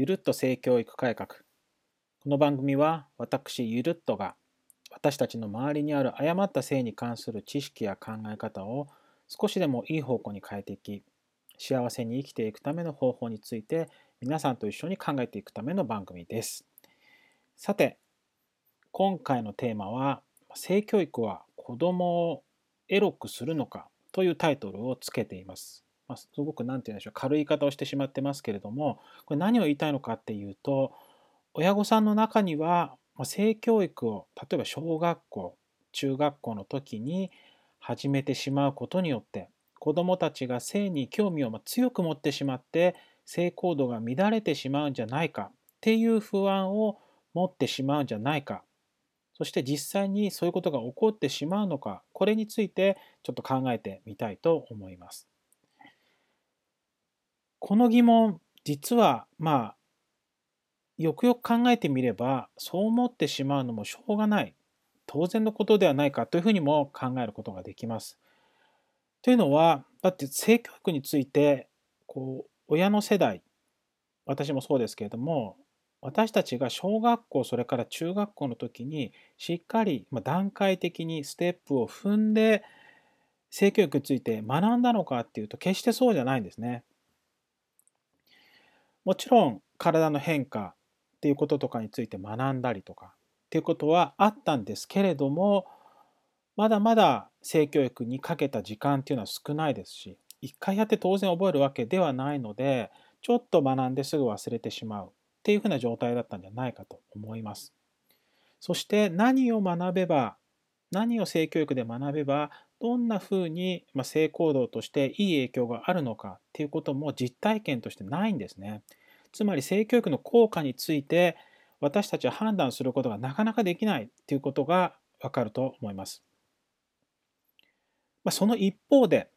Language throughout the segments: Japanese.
ゆるっと性教育改革。この番組は私ゆるっとが私たちの周りにある誤った性に関する知識や考え方を少しでもいい方向に変えていき幸せに生きていくための方法について皆さんと一緒に考えていくための番組です。さて今回のテーマは性教育は子供をエロくするのかというタイトルをつけています。まあ、すごく何て言うんでしょう軽い言い方をしてしまってますけれどもこれ何を言いたいのかっていうと親御さんの中には性教育を例えば小学校中学校の時に始めてしまうことによって子どもたちが性に興味を強く持ってしまって性行動が乱れてしまうんじゃないかっていう不安を持ってしまうんじゃないかそして実際にそういうことが起こってしまうのかこれについてちょっと考えてみたいと思います。この疑問実はまあよくよく考えてみればそう思ってしまうのもしょうがない当然のことではないかというふうにも考えることができます。というのはだって性教育についてこう親の世代私もそうですけれども私たちが小学校それから中学校の時にしっかり段階的にステップを踏んで性教育について学んだのかっていうと決してそうじゃないんですね。もちろん体の変化っていうこととかについて学んだりとかっていうことはあったんですけれどもまだまだ性教育にかけた時間っていうのは少ないですし一回やって当然覚えるわけではないのでちょっと学んですぐ忘れてしまうっていうふうな状態だったんじゃないかと思います。そして何を学べば何を性教育で学べばどんなふうに性行動としていい影響があるのかっていうことも実体験としてないんですね。つまり性教育の効果について私たちは判断することがなかなかできないっていうことがわかると思います。まあその一方で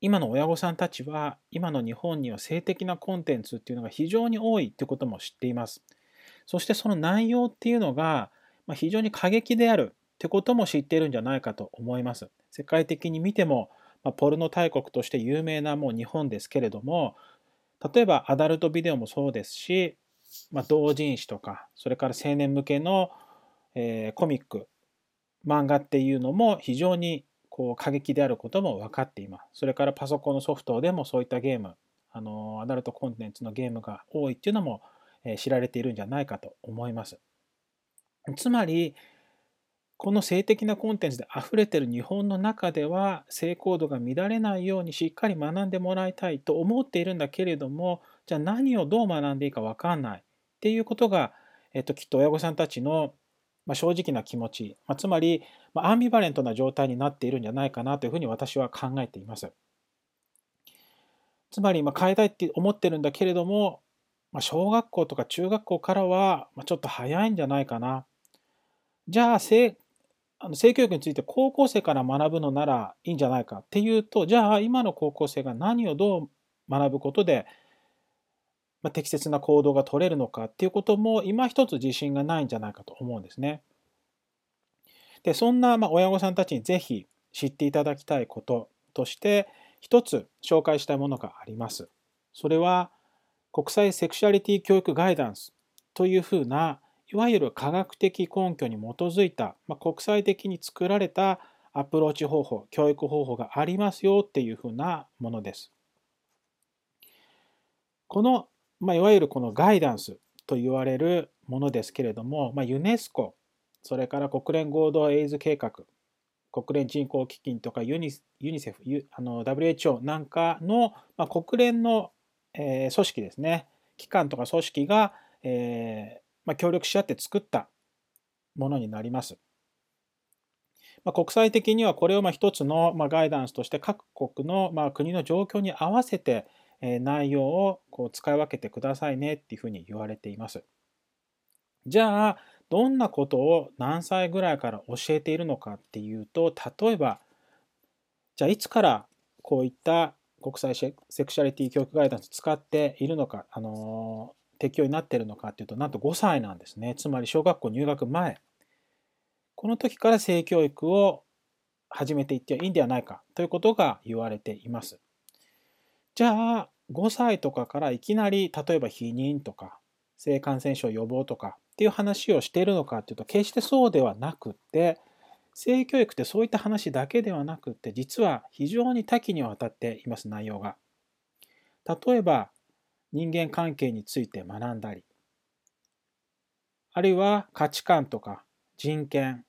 今の親御さんたちは今の日本には性的なコンテンツっていうのが非常に多いっていうことも知っています。そしてその内容っていうのが非常に過激であるってことも知っているんじゃないかと思います。世界的に見ても、まあ、ポルノ大国として有名なもう日本ですけれども例えばアダルトビデオもそうですし、まあ、同人誌とかそれから青年向けの、えー、コミック漫画っていうのも非常にこう過激であることも分かっています。それからパソコンのソフトでもそういったゲームあのアダルトコンテンツのゲームが多いっていうのも、えー、知られているんじゃないかと思います。つまりこの性的なコンテンツで溢れてる日本の中では性行動が乱れないようにしっかり学んでもらいたいと思っているんだけれどもじゃあ何をどう学んでいいか分かんないっていうことが、えっと、きっと親御さんたちの、ま、正直な気持ち、ま、つまり、ま、アンビバレントな状態になっているんじゃないかなというふうに私は考えています。つまり、ま、変えたいって思ってるんだけれども、ま、小学校とか中学校からは、ま、ちょっと早いんじゃないかな。じゃあ性あの性教育について高校生から学ぶのならいいんじゃないかっていうとじゃあ今の高校生が何をどう学ぶことで、まあ、適切な行動が取れるのかっていうことも今一つ自信がないんじゃないかと思うんですね。でそんなまあ親御さんたちにぜひ知っていただきたいこととして一つ紹介したいものがあります。それは国際セクシャリティ教育ガイダンスというふうないわゆる科学的根拠に基づいた、まあ、国際的に作られたアプローチ方法、教育方法がありますよっていうふうなものです。この、まあ、いわゆるこのガイダンスと言われるものですけれども、まあ、ユネスコ、それから国連合同エイズ計画、国連人口基金とかユニユニセフ、あの WHO なんかの、まあ、国連の、えー、組織ですね、機関とか組織が、えーまあ、協力し合って作ったものになります。まあ、国際的にはこれをまあ一つのまあガイダンスとして各国のまあ国の状況に合わせて内容をこう使い分けてくださいねっていうふうに言われています。じゃあどんなことを何歳ぐらいから教えているのかっていうと例えばじゃあいつからこういった国際セクシャリティ教育ガイダンス使っているのか、あの適用になっているのかっていうとなんと5歳なんですね。つまり小学校入学前。この時から性教育を始めていってはいいんではないか。ということが言われています。じゃあ5歳とかからいきなり例えば避妊とか性感染症予防とかっていう話をしているのかっていうと決してそうではなくって性教育ってそういった話だけではなくって実は非常に多岐にわたっています内容が。例えば人間関係について学んだりあるいは価値観とか人権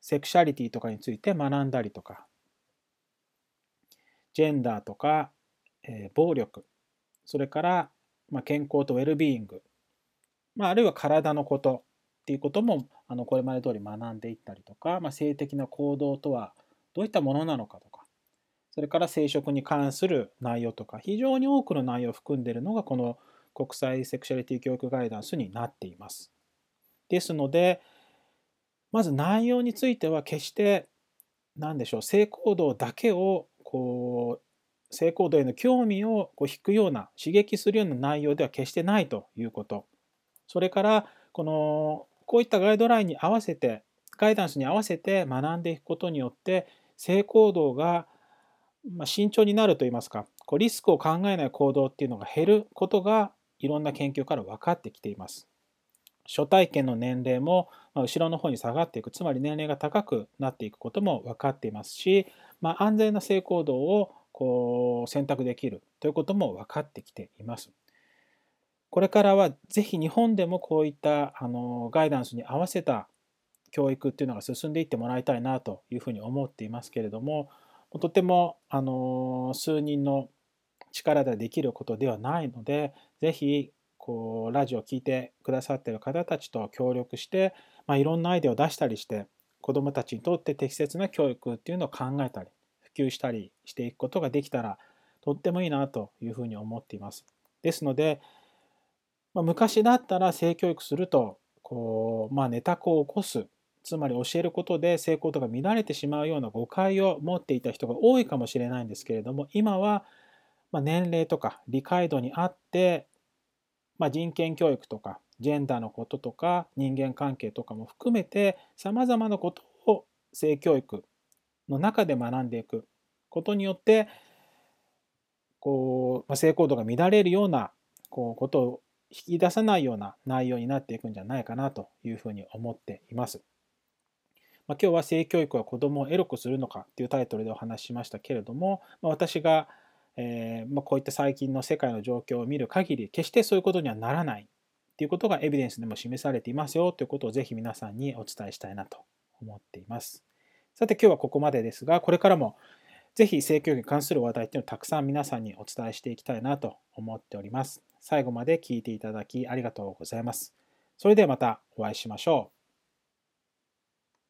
セクシャリティとかについて学んだりとかジェンダーとか、えー、暴力それから、まあ、健康とウェルビーイング、まあ、あるいは体のことっていうこともあのこれまで通り学んでいったりとか、まあ、性的な行動とはどういったものなのかとかそれから生殖に関する内容とか非常に多くの内容を含んでいるのがこの国際セクシャリティ教育ガイダンスになっています。ですのでまず内容については決して何でしょう性行動だけをこう性行動への興味をこう引くような刺激するような内容では決してないということそれからこのこういったガイドラインに合わせてガイダンスに合わせて学んでいくことによって性行動がまあ慎重になるといいますかこうリスクを考えない行動っていうのが減ることがいろんな研究から分かってきています。初体験の年齢も後ろの方に下がっていくつまり年齢が高くなっていくことも分かっていますし、まあ、安全な性行動をこう選択できるということも分かってきています。これからはぜひ日本でもこういったあのガイダンスに合わせた教育っていうのが進んでいってもらいたいなというふうに思っていますけれどもとてもあの数人の力でできることではないのでぜひこうラジオを聴いてくださっている方たちと協力して、まあ、いろんなアイデアを出したりして子どもたちにとって適切な教育っていうのを考えたり普及したりしていくことができたらとってもいいなというふうに思っています。ですので、まあ、昔だったら性教育するとこう、まあ、ネタ子を起こすつまり教えることで性行動が乱れてしまうような誤解を持っていた人が多いかもしれないんですけれども今は年齢とか理解度にあってまあ、人権教育とかジェンダーのこととか人間関係とかも含めてさまざまなことを性教育の中で学んでいくことによってこう、まあ、性行動が乱れるようなこうことを引き出さないような内容になっていくんじゃないかなというふうに思っています。ま、今日は性教育は子どもをエロくするのかというタイトルでお話ししましたけれども、ま、私がえ、ま、こういった最近の世界の状況を見る限り決してそういうことにはならないということがエビデンスでも示されていますよということをぜひ皆さんにお伝えしたいなと思っています。さて今日はここまでですがこれからもぜひ性教育に関する話題っていうのをたくさん皆さんにお伝えしていきたいなと思っております。最後まで聞いていただきありがとうございます。それではまたお会いしましょう。